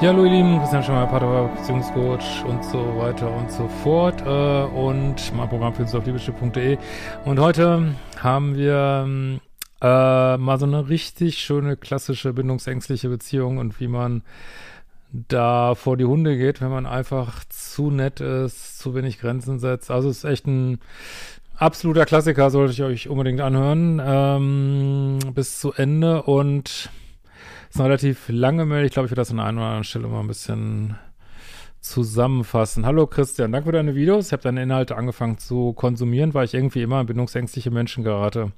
Ja, hallo ihr Lieben, Christian Schemmer, Pater, Beziehungscoach und so weiter und so fort äh, und mein Programm findest du auf liebeschiff.de und heute haben wir äh, mal so eine richtig schöne klassische bindungsängstliche Beziehung und wie man da vor die Hunde geht, wenn man einfach zu nett ist, zu wenig Grenzen setzt. Also es ist echt ein absoluter Klassiker, sollte ich euch unbedingt anhören ähm, bis zu Ende und ist eine relativ lange Mail. Ich glaube, ich werde das an einer oder anderen Stelle mal ein bisschen zusammenfassen. Hallo Christian, danke für deine Videos. Ich habe deine Inhalte angefangen zu konsumieren, weil ich irgendwie immer an bindungsängstliche Menschen gerate.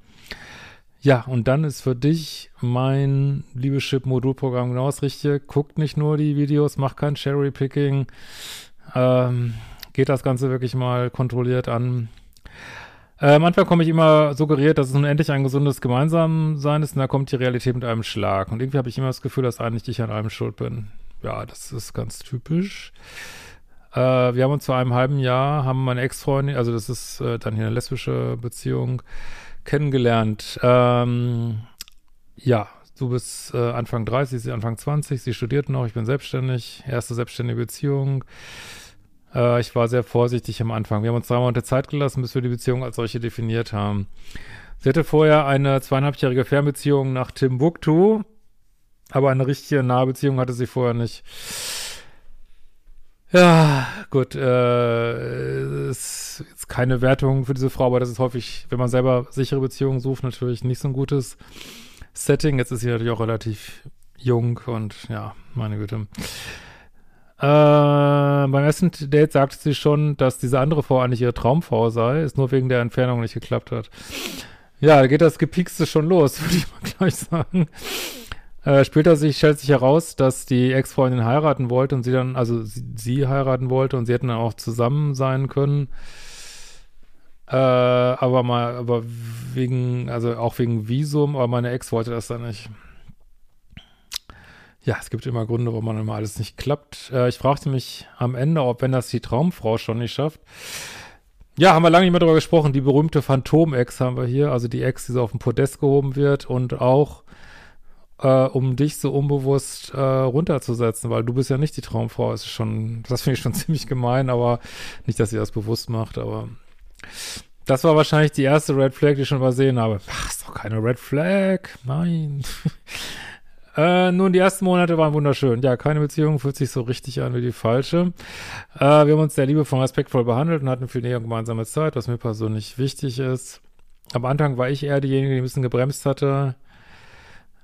Ja, und dann ist für dich mein Liebeschip-Modulprogramm genau das Richtige. Guckt nicht nur die Videos, macht kein Cherry-Picking. Ähm, geht das Ganze wirklich mal kontrolliert an. Äh, manchmal komme ich immer suggeriert, dass es nun endlich ein gesundes Gemeinsamsein ist und da kommt die Realität mit einem Schlag. Und irgendwie habe ich immer das Gefühl, dass eigentlich ich an allem schuld bin. Ja, das ist ganz typisch. Äh, wir haben uns vor einem halben Jahr, haben meine Ex-Freundin, also das ist äh, dann hier eine lesbische Beziehung, kennengelernt. Ähm, ja, du bist äh, Anfang 30, sie Anfang 20, sie studiert noch, ich bin selbstständig, erste selbstständige Beziehung. Äh, ich war sehr vorsichtig am Anfang. Wir haben uns drei Monate Zeit gelassen, bis wir die Beziehung als solche definiert haben. Sie hatte vorher eine zweieinhalbjährige Fernbeziehung nach Timbuktu, aber eine richtige Nahbeziehung hatte sie vorher nicht. Ja, gut, äh, ist jetzt keine Wertung für diese Frau, aber das ist häufig, wenn man selber sichere Beziehungen sucht, natürlich nicht so ein gutes Setting. Jetzt ist sie natürlich auch relativ jung und ja, meine Güte. Äh, beim ersten Date sagte sie schon, dass diese andere Frau eigentlich ihre Traumfrau sei, es nur wegen der Entfernung nicht geklappt hat. Ja, da geht das Gepikste schon los, würde ich mal gleich sagen. Äh, später sich, stellt sich heraus, dass die Ex-Freundin heiraten wollte und sie dann, also sie, sie, heiraten wollte und sie hätten dann auch zusammen sein können. Äh, aber mal, aber wegen, also auch wegen Visum, aber meine Ex wollte das dann nicht. Ja, es gibt immer Gründe, warum man immer alles nicht klappt. Äh, ich fragte mich am Ende, ob wenn das die Traumfrau schon nicht schafft. Ja, haben wir lange nicht mehr darüber gesprochen. Die berühmte Phantom-Ex haben wir hier, also die Ex, die so auf dem Podest gehoben wird und auch äh, um dich so unbewusst äh, runterzusetzen, weil du bist ja nicht die Traumfrau. Das ist schon, das finde ich schon ziemlich gemein, aber nicht, dass sie das bewusst macht, aber das war wahrscheinlich die erste Red Flag, die ich schon übersehen habe. Ach, ist doch keine Red Flag. Nein. Äh, nun, die ersten Monate waren wunderschön. Ja, keine Beziehung fühlt sich so richtig an wie die falsche. Äh, wir haben uns sehr liebevoll und respektvoll behandelt und hatten viel näher gemeinsame Zeit, was mir persönlich wichtig ist. Am Anfang war ich eher diejenige, die ein bisschen gebremst hatte,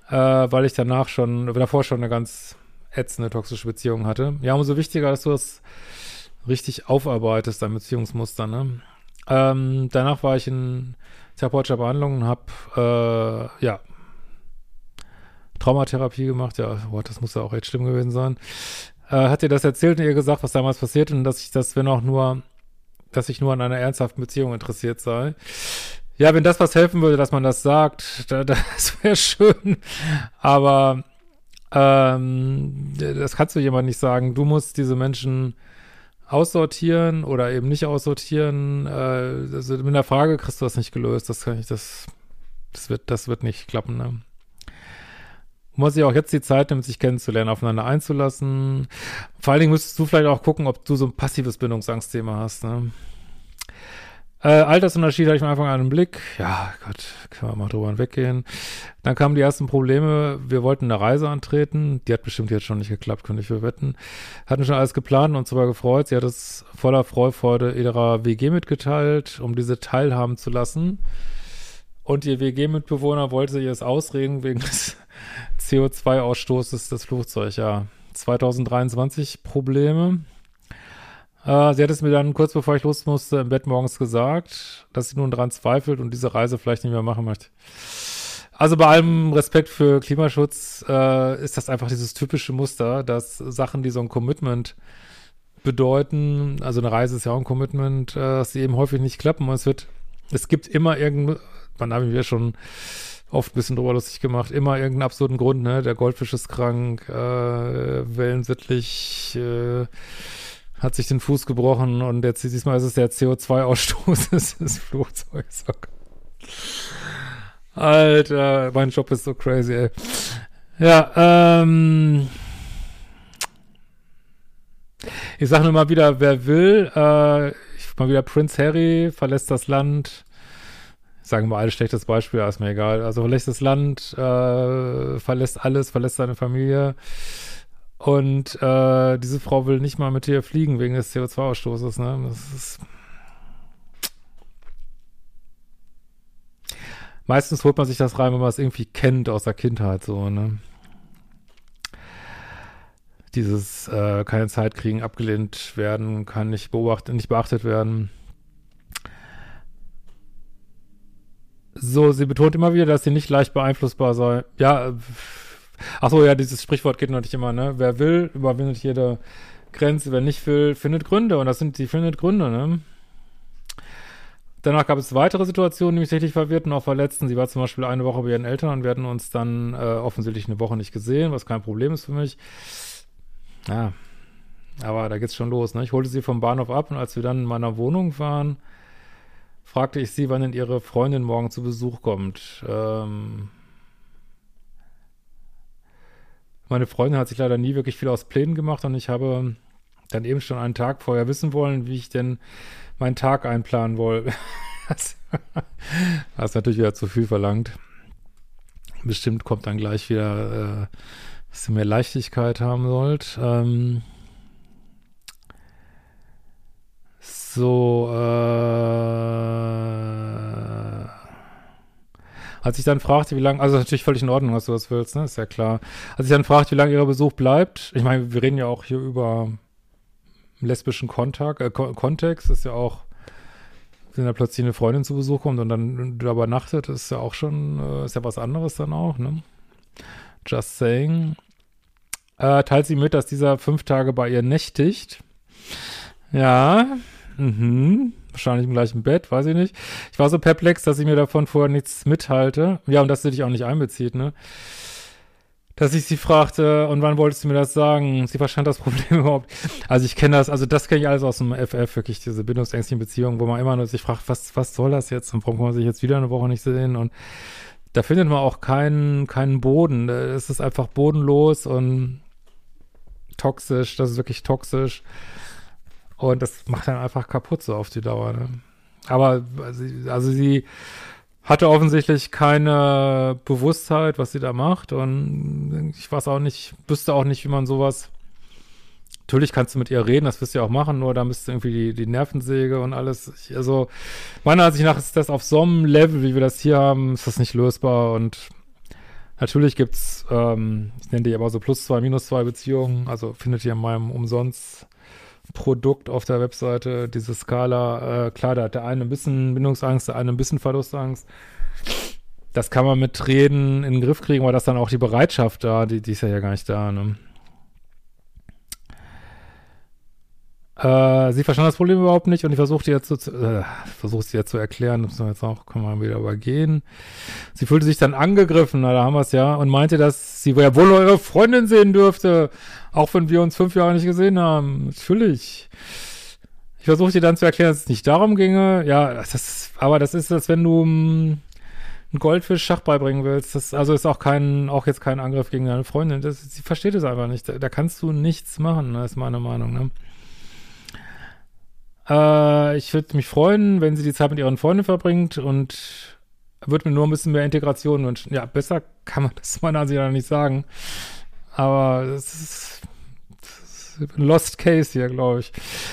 äh, weil ich danach schon, davor schon eine ganz ätzende toxische Beziehung hatte. Ja, umso wichtiger, dass du das richtig aufarbeitest, dein Beziehungsmuster, ne? Ähm, danach war ich in therapeutischer Behandlung und habe, äh, ja, Traumatherapie gemacht. Ja, boah, das muss ja auch echt schlimm gewesen sein. Äh, hat ihr das erzählt und ihr gesagt, was damals passiert und dass ich das, wenn auch nur, dass ich nur an einer ernsthaften Beziehung interessiert sei. Ja, wenn das was helfen würde, dass man das sagt, da, das wäre schön. Aber ähm, das kannst du jemand nicht sagen. Du musst diese Menschen aussortieren oder eben nicht aussortieren. Äh, also mit der Frage kriegst du das nicht gelöst. Das kann ich, das, das wird, das wird nicht klappen. Ne? Muss ich auch jetzt die Zeit nehmen, sich kennenzulernen, aufeinander einzulassen. Vor allen Dingen müsstest du vielleicht auch gucken, ob du so ein passives Bindungsangstthema hast. Ne? Äh, Altersunterschied hatte ich am Anfang einen Blick. Ja, Gott, können wir mal drüber hinweggehen. Dann kamen die ersten Probleme. Wir wollten eine Reise antreten. Die hat bestimmt jetzt schon nicht geklappt, könnte ich für wetten. Hatten schon alles geplant und sogar gefreut. Sie hat es voller Freufreude ihrer WG mitgeteilt, um diese teilhaben zu lassen. Und ihr WG-Mitbewohner wollte ihr es ausreden wegen des CO2-Ausstoßes des Flugzeugs. Ja, 2023 Probleme. Äh, sie hat es mir dann kurz bevor ich los musste im Bett morgens gesagt, dass sie nun daran zweifelt und diese Reise vielleicht nicht mehr machen möchte. Also bei allem Respekt für Klimaschutz äh, ist das einfach dieses typische Muster, dass Sachen, die so ein Commitment bedeuten, also eine Reise ist ja auch ein Commitment, äh, dass sie eben häufig nicht klappen und es wird, es gibt immer irgendein, man haben wir schon oft ein bisschen drüber lustig gemacht, immer irgendeinen absurden Grund, ne, der Goldfisch ist krank, äh, wellensittlich, äh, hat sich den Fuß gebrochen und jetzt diesmal ist es der CO2-Ausstoß des, Flugzeugs. Alter, mein Job ist so crazy, ey. Ja, ähm. Ich sage nur mal wieder, wer will, äh, ich, mal wieder Prince Harry verlässt das Land. Sagen wir ein schlechtes Beispiel, ist mir egal. Also verlässt das Land, äh, verlässt alles, verlässt seine Familie. Und äh, diese Frau will nicht mal mit dir fliegen wegen des CO2-Ausstoßes, ne? Das ist. Meistens holt man sich das rein, wenn man es irgendwie kennt aus der Kindheit, so, ne? Dieses äh, keine Zeit kriegen, abgelehnt werden, kann nicht beobachtet, nicht beachtet werden. So, sie betont immer wieder, dass sie nicht leicht beeinflussbar sei. Ja, ach so, ja, dieses Sprichwort geht natürlich immer, ne? Wer will, überwindet jede Grenze. Wer nicht will, findet Gründe. Und das sind, die findet Gründe, ne? Danach gab es weitere Situationen, die mich richtig verwirrten, auch verletzten. Sie war zum Beispiel eine Woche bei ihren Eltern und wir hatten uns dann äh, offensichtlich eine Woche nicht gesehen, was kein Problem ist für mich. Ja, aber da geht's schon los. Ne? Ich holte sie vom Bahnhof ab und als wir dann in meiner Wohnung waren, fragte ich sie, wann denn ihre Freundin morgen zu Besuch kommt. Ähm meine Freundin hat sich leider nie wirklich viel aus Plänen gemacht und ich habe dann eben schon einen Tag vorher wissen wollen, wie ich denn meinen Tag einplanen wollen. das, ist natürlich wieder zu viel verlangt. Bestimmt kommt dann gleich wieder, äh, dass ihr mehr Leichtigkeit haben sollt. Ähm, so, äh, als ich dann fragte, wie lange, also natürlich völlig in Ordnung, was du das willst, ne, ist ja klar. Als ich dann fragte, wie lange ihr Besuch bleibt, ich meine, wir reden ja auch hier über lesbischen Kontakt, äh, Kontext ist ja auch, wenn da plötzlich eine Freundin zu Besuch kommt und dann da übernachtet, ist ja auch schon, äh, ist ja was anderes dann auch, ne? Just saying. Äh, teilt sie mit, dass dieser fünf Tage bei ihr nächtigt. Ja, mhm. Wahrscheinlich im gleichen Bett, weiß ich nicht. Ich war so perplex, dass ich mir davon vorher nichts mithalte. Ja, und dass sie dich auch nicht einbezieht, ne? dass ich sie fragte, und wann wolltest du mir das sagen? Sie verstand das Problem überhaupt. Also ich kenne das, also das kenne ich alles aus dem FF, wirklich diese bindungsängstlichen Beziehungen, wo man immer nur sich fragt, was, was soll das jetzt? Und warum kann man sich jetzt wieder eine Woche nicht sehen? Und da findet man auch keinen, keinen Boden. Es ist einfach bodenlos und toxisch, das ist wirklich toxisch. Und das macht dann einfach kaputt so auf die Dauer. Ne? Aber also, also sie hatte offensichtlich keine Bewusstheit, was sie da macht. Und ich weiß auch nicht, wüsste auch nicht, wie man sowas. Natürlich kannst du mit ihr reden, das wirst du ja auch machen, nur da müsste irgendwie die, die Nervensäge und alles. Ich, also, meiner Ansicht nach ist das auf so einem Level, wie wir das hier haben, ist das nicht lösbar. Und natürlich gibt's, ähm, ich nenne die aber so plus zwei, minus zwei Beziehungen. Also findet ihr in meinem umsonst Produkt auf der Webseite, diese Skala, äh, klar, da hat der eine ein bisschen Bindungsangst, der eine ein bisschen Verlustangst. Das kann man mit Reden in den Griff kriegen, aber das dann auch die Bereitschaft da, die, die ist ja, gar nicht da, ne? Äh, sie verstand das Problem überhaupt nicht und ich versuchte jetzt zu, äh, versuche sie jetzt zu erklären, das müssen wir jetzt auch, können wir wieder übergehen. Sie fühlte sich dann angegriffen, na, da haben wir es ja, und meinte, dass sie ja wohl eure Freundin sehen dürfte, auch wenn wir uns fünf Jahre nicht gesehen haben. Natürlich. Ich versuchte dann zu erklären, dass es nicht darum ginge. Ja, das, aber das ist, als wenn du mm, einen Goldfisch Schach beibringen willst. Das, also ist auch kein, auch jetzt kein Angriff gegen deine Freundin. Das, sie versteht es einfach nicht. Da, da kannst du nichts machen, das ist meine Meinung, ne? Äh, ich würde mich freuen, wenn sie die Zeit mit ihren Freunden verbringt und würde mir nur ein bisschen mehr Integration wünschen. Ja, besser kann man das meiner Ansicht nach nicht sagen. Aber es ist, Lost Case hier, glaube ich.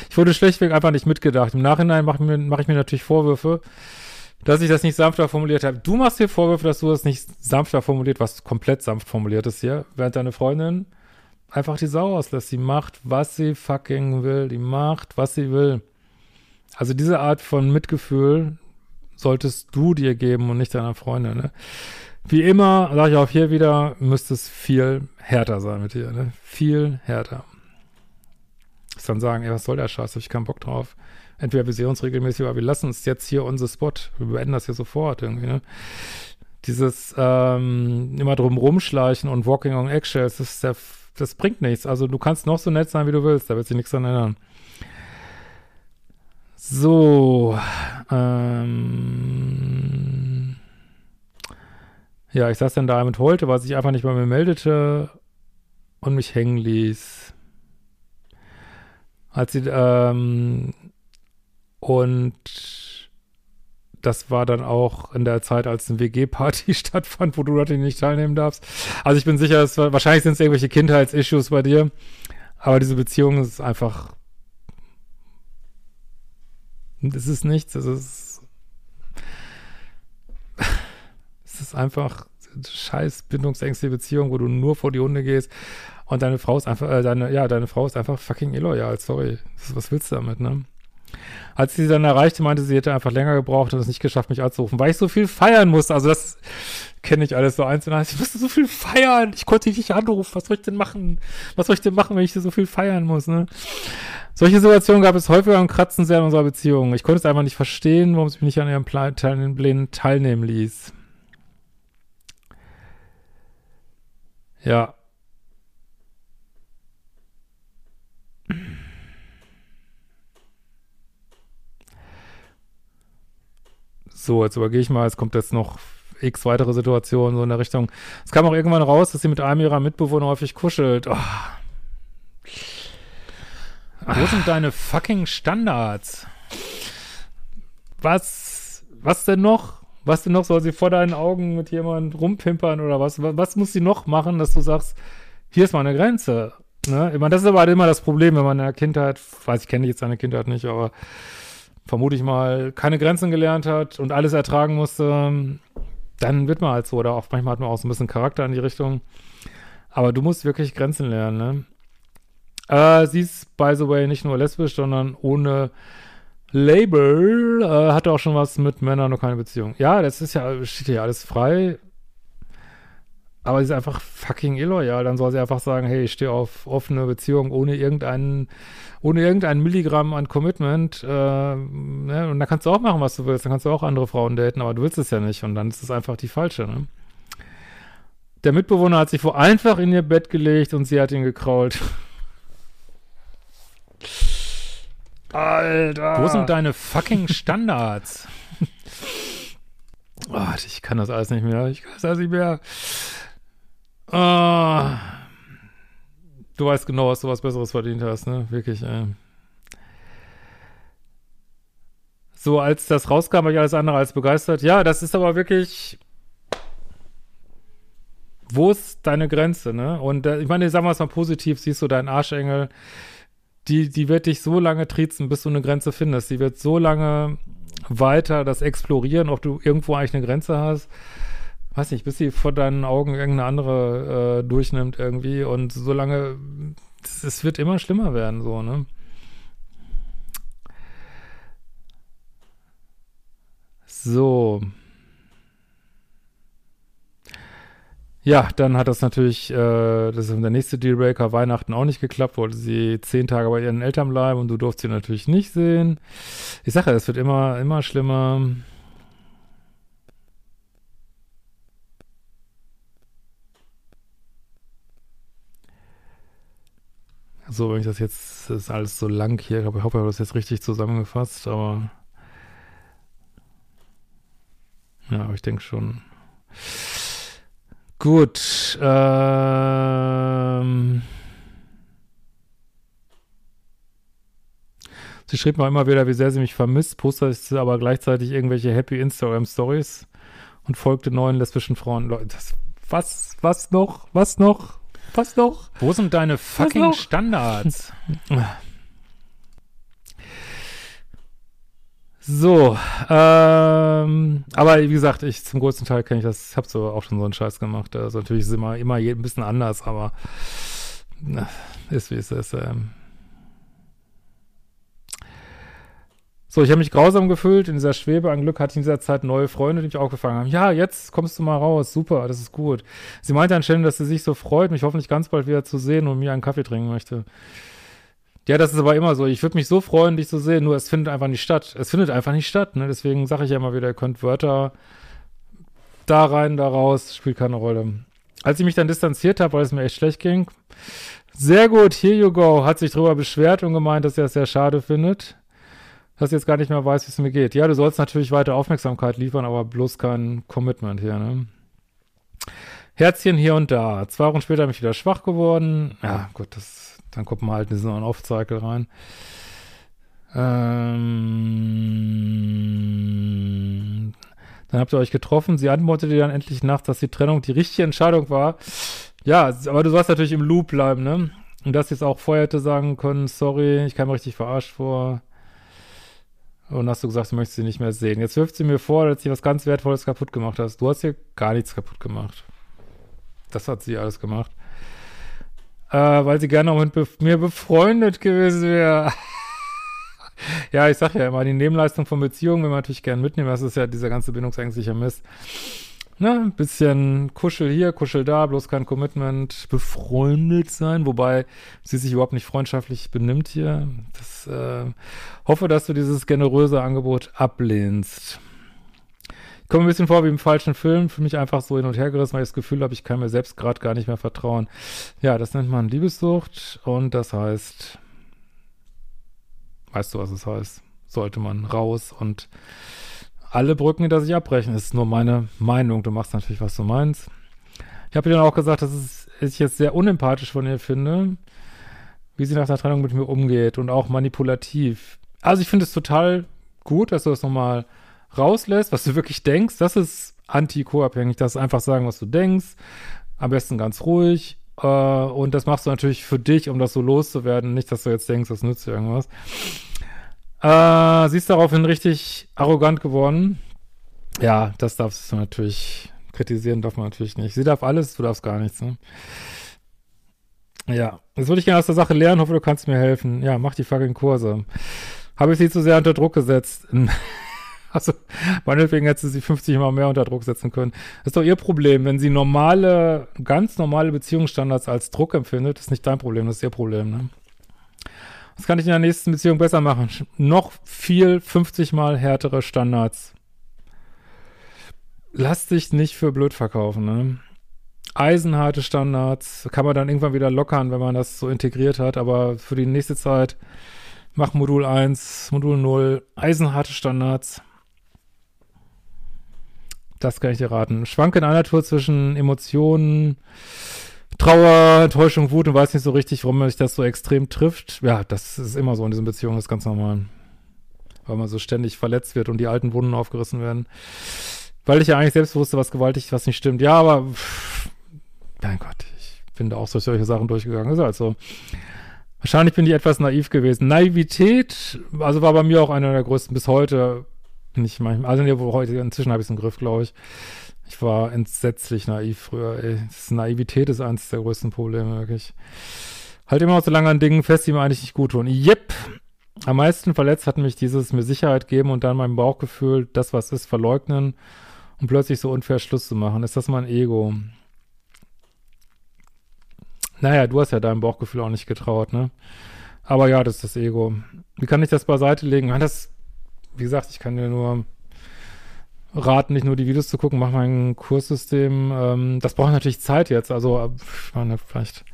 Ich wurde schlechtweg einfach nicht mitgedacht. Im Nachhinein mache ich, mach ich mir natürlich Vorwürfe, dass ich das nicht sanfter formuliert habe. Du machst dir Vorwürfe, dass du das nicht sanfter formuliert, was komplett sanft formuliert ist hier, während deine Freundin einfach die Sau auslässt. Die macht, was sie fucking will. Die macht, was sie will. Also diese Art von Mitgefühl solltest du dir geben und nicht deiner Freundin. Ne? Wie immer, sage ich auch hier wieder, müsste es viel härter sein mit dir. Ne? Viel härter. Ist dann sagen, ey, was soll der Scheiß? Hab ich keinen Bock drauf. Entweder wir sehen uns regelmäßig, aber wir lassen uns jetzt hier unser Spot. Wir beenden das hier sofort irgendwie. Ne? Dieses ähm, immer drum rumschleichen und Walking on Eggshells, das, der, das bringt nichts. Also du kannst noch so nett sein, wie du willst, da wird sich nichts dran ändern. So, ähm, ja, ich saß dann da mit Holte, weil sich einfach nicht bei mir meldete und mich hängen ließ. Als sie, ähm, und das war dann auch in der Zeit, als eine WG-Party stattfand, wo du natürlich nicht teilnehmen darfst. Also ich bin sicher, es war, wahrscheinlich sind es irgendwelche Kindheitsissues bei dir, aber diese Beziehung ist einfach es ist nichts, es ist. Es ist einfach scheiß bindungsängstliche Beziehung, wo du nur vor die Hunde gehst und deine Frau ist einfach, äh, deine, ja, deine Frau ist einfach fucking illoyal, sorry. Was willst du damit, ne? Als sie dann erreichte, meinte sie, hätte einfach länger gebraucht und es nicht geschafft, mich anzurufen, weil ich so viel feiern musste. Also das kenne ich alles so eins. Ich musste so viel feiern. Ich konnte dich nicht anrufen. Was soll ich denn machen? Was soll ich denn machen, wenn ich so viel feiern muss, ne? Solche Situationen gab es häufiger und kratzen sehr in unserer Beziehung. Ich konnte es einfach nicht verstehen, warum sie mich nicht an ihrem Plan teilnehmen ließ. Ja. So, jetzt übergehe ich mal, es kommt jetzt noch x weitere Situationen so in der Richtung. Es kam auch irgendwann raus, dass sie mit einem ihrer Mitbewohner häufig kuschelt. Oh. Wo sind deine fucking Standards? Was, was denn noch? Was denn noch? Soll sie vor deinen Augen mit jemandem rumpimpern oder was? Was muss sie noch machen, dass du sagst, hier ist meine Grenze? Ne? Ich meine, das ist aber halt immer das Problem, wenn man in der Kindheit, weiß ich, kenne jetzt seine Kindheit nicht, aber vermute ich mal, keine Grenzen gelernt hat und alles ertragen musste, dann wird man halt so. Oder auch manchmal hat man auch so ein bisschen Charakter in die Richtung. Aber du musst wirklich Grenzen lernen, ne? Äh, sie ist, by the way, nicht nur lesbisch, sondern ohne Label. Äh, hatte auch schon was mit Männern und keine Beziehung. Ja, das ist ja, steht ja alles frei. Aber sie ist einfach fucking illoyal. Dann soll sie einfach sagen, hey, ich stehe auf offene Beziehung ohne irgendeinen, ohne irgendein Milligramm an Commitment. Äh, ne? Und dann kannst du auch machen, was du willst. Dann kannst du auch andere Frauen daten, aber du willst es ja nicht. Und dann ist es einfach die falsche, ne? Der Mitbewohner hat sich vor einfach in ihr Bett gelegt und sie hat ihn gekrault. Alter. Wo sind deine fucking Standards? oh, ich kann das alles nicht mehr. Ich kann das alles nicht mehr. Oh. Du weißt genau, was du was Besseres verdient hast, ne? Wirklich, ey. So, als das rauskam, war ich alles andere als begeistert. Ja, das ist aber wirklich. Wo ist deine Grenze, ne? Und äh, ich meine, sagen wir es mal positiv, siehst du deinen Arschengel die, die wird dich so lange triezen, bis du eine Grenze findest. Die wird so lange weiter das explorieren, ob du irgendwo eigentlich eine Grenze hast. Weiß nicht, bis sie vor deinen Augen irgendeine andere äh, durchnimmt irgendwie und so lange, es wird immer schlimmer werden, so, ne? So. Ja, dann hat das natürlich, äh, das ist der nächste Dealbreaker, Weihnachten auch nicht geklappt, wollte sie zehn Tage bei ihren Eltern bleiben und du durfst sie natürlich nicht sehen. Ich sage es wird immer, immer schlimmer. So, wenn ich das jetzt, das ist alles so lang hier, ich hoffe, ich habe das jetzt richtig zusammengefasst, aber ja, aber ich denke schon. Gut. Ähm sie schrieb mir immer wieder, wie sehr sie mich vermisst, postete aber gleichzeitig irgendwelche Happy Instagram Stories und folgte neuen lesbischen Frauen. Leute, was, was noch? Was noch? Was noch? Wo sind deine fucking Standards? So, ähm, aber wie gesagt, ich zum größten Teil kenne ich das, habe so auch schon so einen Scheiß gemacht. Also natürlich ist immer, immer ein bisschen anders, aber ist wie es ist. Ähm. So, ich habe mich grausam gefühlt in dieser Schwebe. Ein Glück hatte ich in dieser Zeit neue Freunde, die mich aufgefangen haben. Ja, jetzt kommst du mal raus. Super, das ist gut. Sie meinte anscheinend, dass sie sich so freut, mich hoffentlich ganz bald wieder zu sehen und mir einen Kaffee trinken möchte. Ja, das ist aber immer so. Ich würde mich so freuen, dich zu sehen, nur es findet einfach nicht statt. Es findet einfach nicht statt. Ne? Deswegen sage ich ja immer wieder, ihr könnt Wörter da rein, da raus, spielt keine Rolle. Als ich mich dann distanziert habe, weil es mir echt schlecht ging, sehr gut, here you go, hat sich darüber beschwert und gemeint, dass er es sehr schade findet dass ich jetzt gar nicht mehr weiß, wie es mir geht. Ja, du sollst natürlich weiter Aufmerksamkeit liefern, aber bloß kein Commitment hier, ne? Herzchen hier und da. Zwei Wochen später bin ich wieder schwach geworden. Ja, gut, das, dann kommt man halt in diesen On-Off-Cycle rein. Ähm, dann habt ihr euch getroffen. Sie antwortete dann endlich nachts, dass die Trennung die richtige Entscheidung war. Ja, aber du sollst natürlich im Loop bleiben, ne? Und dass sie es auch vorher hätte sagen können, sorry, ich kam richtig verarscht vor. Und hast du gesagt, du möchtest sie nicht mehr sehen. Jetzt wirft sie mir vor, dass sie was ganz Wertvolles kaputt gemacht hast. Du hast hier gar nichts kaputt gemacht. Das hat sie alles gemacht. Äh, weil sie gerne auch mit be mir befreundet gewesen wäre. ja, ich sag ja immer, die Nebenleistung von Beziehungen will man natürlich gerne mitnehmen. Das ist ja dieser ganze bindungsängstliche Mist ne, ein bisschen Kuschel hier, Kuschel da, bloß kein Commitment, befreundet sein, wobei sie sich überhaupt nicht freundschaftlich benimmt hier. Das äh, hoffe, dass du dieses generöse Angebot ablehnst. Komme ein bisschen vor wie im falschen Film, für mich einfach so hin und her gerissen, weil ich das Gefühl habe, ich kann mir selbst gerade gar nicht mehr vertrauen. Ja, das nennt man Liebessucht und das heißt, weißt du, was es heißt? Sollte man raus und alle Brücken hinter sich abbrechen. Das ist nur meine Meinung. Du machst natürlich, was du meinst. Ich habe ihr dann auch gesagt, dass ich jetzt sehr unempathisch von ihr finde, wie sie nach der Trennung mit mir umgeht und auch manipulativ. Also ich finde es total gut, dass du das nochmal rauslässt, was du wirklich denkst. Das ist anti-co-abhängig. Das ist einfach sagen, was du denkst. Am besten ganz ruhig. Äh, und das machst du natürlich für dich, um das so loszuwerden. Nicht, dass du jetzt denkst, das nützt dir irgendwas. Äh, sie ist daraufhin richtig arrogant geworden. Ja, das darfst du natürlich kritisieren, darf man natürlich nicht. Sie darf alles, du darfst gar nichts, ne? Ja, jetzt würde ich gerne aus der Sache lernen, hoffe, du kannst mir helfen. Ja, mach die fucking Kurse. Habe ich sie zu sehr unter Druck gesetzt? also, meinetwegen hätte sie 50 Mal mehr unter Druck setzen können. Das ist doch ihr Problem. Wenn sie normale, ganz normale Beziehungsstandards als Druck empfindet, ist nicht dein Problem, das ist ihr Problem, ne? Was kann ich in der nächsten Beziehung besser machen? Noch viel 50 mal härtere Standards. Lass dich nicht für blöd verkaufen, ne? Eisenharte Standards kann man dann irgendwann wieder lockern, wenn man das so integriert hat, aber für die nächste Zeit mach Modul 1, Modul 0, eisenharte Standards. Das kann ich dir raten. Schwanke in einer Tour zwischen Emotionen, Trauer, Enttäuschung, Wut und weiß nicht so richtig, warum sich das so extrem trifft. Ja, das ist immer so in diesen Beziehungen, das ist ganz normal. Weil man so ständig verletzt wird und die alten Wunden aufgerissen werden. Weil ich ja eigentlich selbst wusste, was gewaltig, was nicht stimmt. Ja, aber pff, mein Gott, ich bin da auch durch solche Sachen durchgegangen. Ist also wahrscheinlich bin ich etwas naiv gewesen. Naivität, also war bei mir auch einer der größten bis heute. Bin ich manchmal, also nee, heute inzwischen habe ich es im Griff, glaube ich. Ich war entsetzlich naiv früher, ey. Das Naivität ist eines der größten Probleme, wirklich. Halt immer noch so lange an Dingen fest, die mir eigentlich nicht gut tun. Yep. Am meisten verletzt hat mich dieses mir Sicherheit geben und dann mein Bauchgefühl, das was ist, verleugnen und plötzlich so unfair Schluss zu machen. Ist das mein Ego? Naja, du hast ja deinem Bauchgefühl auch nicht getraut, ne? Aber ja, das ist das Ego. Wie kann ich das beiseite legen? Das, wie gesagt, ich kann dir nur raten, nicht nur die Videos zu gucken, mach mal ein Kurssystem. Ähm, das braucht natürlich Zeit jetzt. Also, ich meine, vielleicht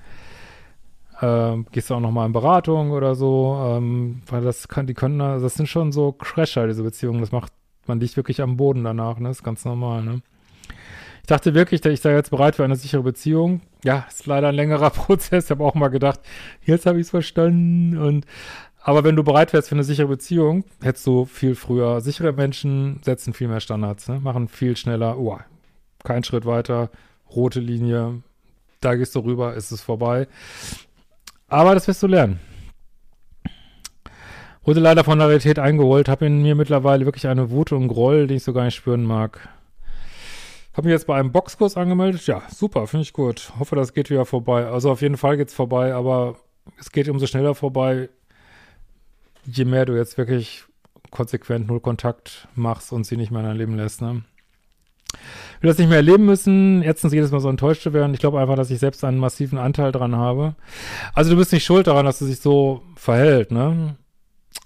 äh, gehst du auch noch mal in Beratung oder so, ähm, weil das kann, die können, das sind schon so Crasher, diese Beziehungen. Das macht man dich wirklich am Boden danach, ne? Das ist ganz normal, ne? Ich dachte wirklich, ich da jetzt bereit für eine sichere Beziehung. Ja, ist leider ein längerer Prozess. Ich habe auch mal gedacht, jetzt habe ich es verstanden und aber wenn du bereit wärst für eine sichere Beziehung, hättest du viel früher. Sichere Menschen setzen viel mehr Standards, ne? machen viel schneller. Oh, kein Schritt weiter, rote Linie, da gehst du rüber, ist es vorbei. Aber das wirst du lernen. Wurde leider von der Realität eingeholt, habe in mir mittlerweile wirklich eine Wut und Groll, den ich so gar nicht spüren mag. Habe mich jetzt bei einem Boxkurs angemeldet. Ja, super, finde ich gut. Hoffe, das geht wieder vorbei. Also auf jeden Fall geht es vorbei, aber es geht umso schneller vorbei, je mehr du jetzt wirklich konsequent null Kontakt machst und sie nicht mehr in dein Leben lässt, ne? Ich will das nicht mehr erleben müssen, erstens jedes Mal so enttäuscht zu werden. Ich glaube einfach, dass ich selbst einen massiven Anteil dran habe. Also du bist nicht schuld daran, dass du sich so verhält, ne?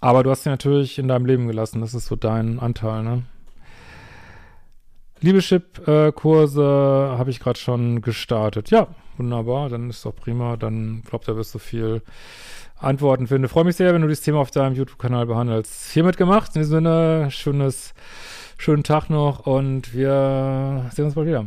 Aber du hast sie natürlich in deinem Leben gelassen. Das ist so dein Anteil, ne? Liebeschip-Kurse äh, habe ich gerade schon gestartet. Ja, wunderbar. Dann ist doch prima. Dann glaubt, da wirst du viel Antworten finden. Freue mich sehr, wenn du dieses Thema auf deinem YouTube-Kanal behandelst. Hiermit gemacht. In diesem Sinne, schönes, schönen Tag noch und wir sehen uns bald wieder.